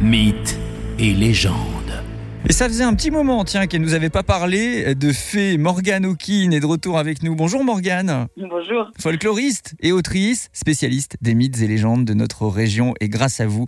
mythes et légendes. Et ça faisait un petit moment, tiens, qu'elle nous avait pas parlé de fée. Morgane O'Keane est de retour avec nous. Bonjour Morgane. Bonjour. Folkloriste et autrice, spécialiste des mythes et légendes de notre région. Et grâce à vous,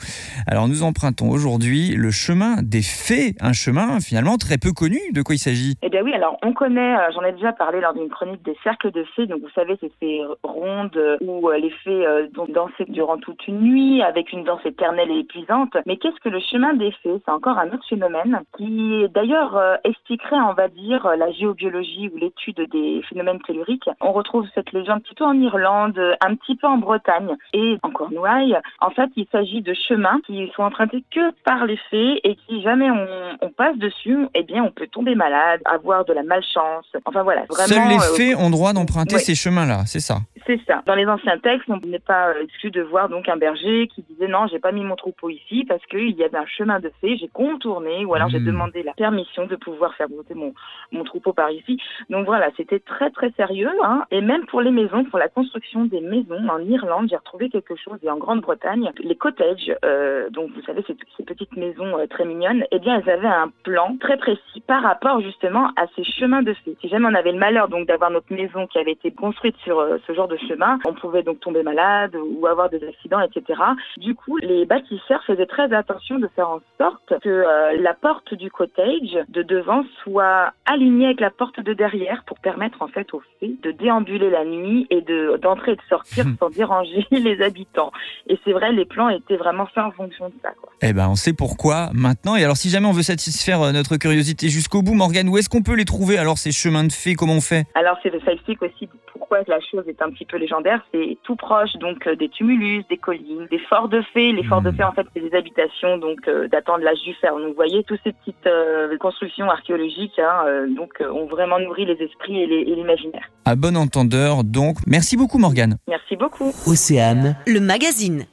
alors nous empruntons aujourd'hui le chemin des fées. Un chemin finalement très peu connu. De quoi il s'agit? Eh bien oui, alors on connaît, euh, j'en ai déjà parlé lors d'une chronique des cercles de fées. Donc vous savez, ces rondes où euh, les fées euh, dansaient durant toute une nuit avec une danse éternelle et épuisante. Mais qu'est-ce que le chemin des fées C'est encore un autre phénomène qui qui d'ailleurs euh, expliquerait, on va dire, la géobiologie ou l'étude des phénomènes telluriques. On retrouve cette légende plutôt en Irlande, un petit peu en Bretagne et en Cornouailles. En fait, il s'agit de chemins qui sont empruntés que par les fées et qui jamais on, on passe dessus, eh bien, on peut tomber malade, avoir de la malchance. Enfin voilà, vraiment. Seuls les euh, fées ont droit d'emprunter ces chemins-là, c'est ça? C'est ça. Dans les anciens textes, on n'est pas euh, exclu de voir donc un berger qui disait non, j'ai pas mis mon troupeau ici parce qu'il y avait un chemin de fées, j'ai contourné ou alors j'ai hmm. demandé la permission de pouvoir faire monter mon, mon troupeau par ici. Donc voilà, c'était très très sérieux. Hein. Et même pour les maisons, pour la construction des maisons en Irlande, j'ai retrouvé quelque chose. Et en Grande-Bretagne, les cottages, euh, donc vous savez, ces, ces petites maisons euh, très mignonnes, eh bien elles avaient un plan très précis par rapport justement à ces chemins de fées. Si jamais on avait le malheur donc d'avoir notre maison qui avait été construite sur ce genre de chemin. On pouvait donc tomber malade ou avoir des accidents, etc. Du coup, les bâtisseurs faisaient très attention de faire en sorte que euh, la porte du cottage de devant soit alignée avec la porte de derrière pour permettre en fait aux fées de déambuler la nuit et de d'entrer et de sortir sans déranger les habitants. Et c'est vrai, les plans étaient vraiment faits en fonction de ça. Quoi. Eh ben, on sait pourquoi maintenant. Et alors, si jamais on veut satisfaire euh, notre curiosité jusqu'au bout, Morgane, où est-ce qu'on peut les trouver alors ces chemins de fées? Comment on fait? Alors, c'est ça explique aussi pourquoi la chose est un petit peu légendaire, c'est tout proche donc euh, des tumulus, des collines, des forts de fées. Les forts de hmm. fées, en fait, c'est des habitations donc euh, datant de l'âge du fer. Donc, vous voyez, toutes ces petites euh, constructions archéologiques hein, donc ont vraiment nourri les esprits et l'imaginaire. À bon entendeur, donc, merci beaucoup, Morgane. Merci beaucoup. Océane, le magazine.